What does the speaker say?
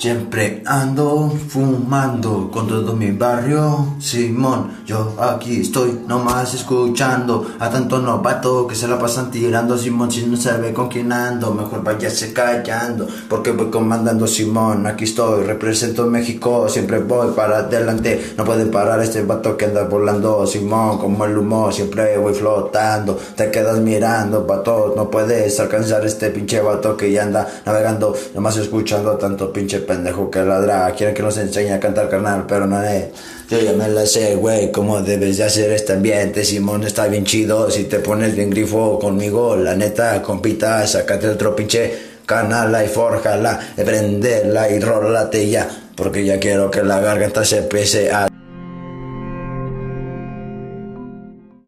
Siempre ando fumando con todo mi barrio, Simón. Yo aquí estoy nomás escuchando a tanto novato que se la pasan tirando, Simón. Si no sabe con quién ando, mejor váyase callando, porque voy comandando, Simón. Aquí estoy, represento México, siempre voy para adelante. No puede parar este vato que anda volando, Simón. Como el humo, siempre voy flotando. Te quedas mirando, vato, no puedes alcanzar este pinche vato que ya anda navegando, nomás escuchando a tanto pinche pendejo que ladra. Quieren que nos enseñe a cantar carnal, pero no es. Yo ya me la sé, güey, cómo debes de hacer este ambiente. Simón está bien chido. Si te pones bien grifo conmigo, la neta, compita, sácate otro pinche canal y forjala, prendela y rólate ya. Porque ya quiero que la garganta se empiece a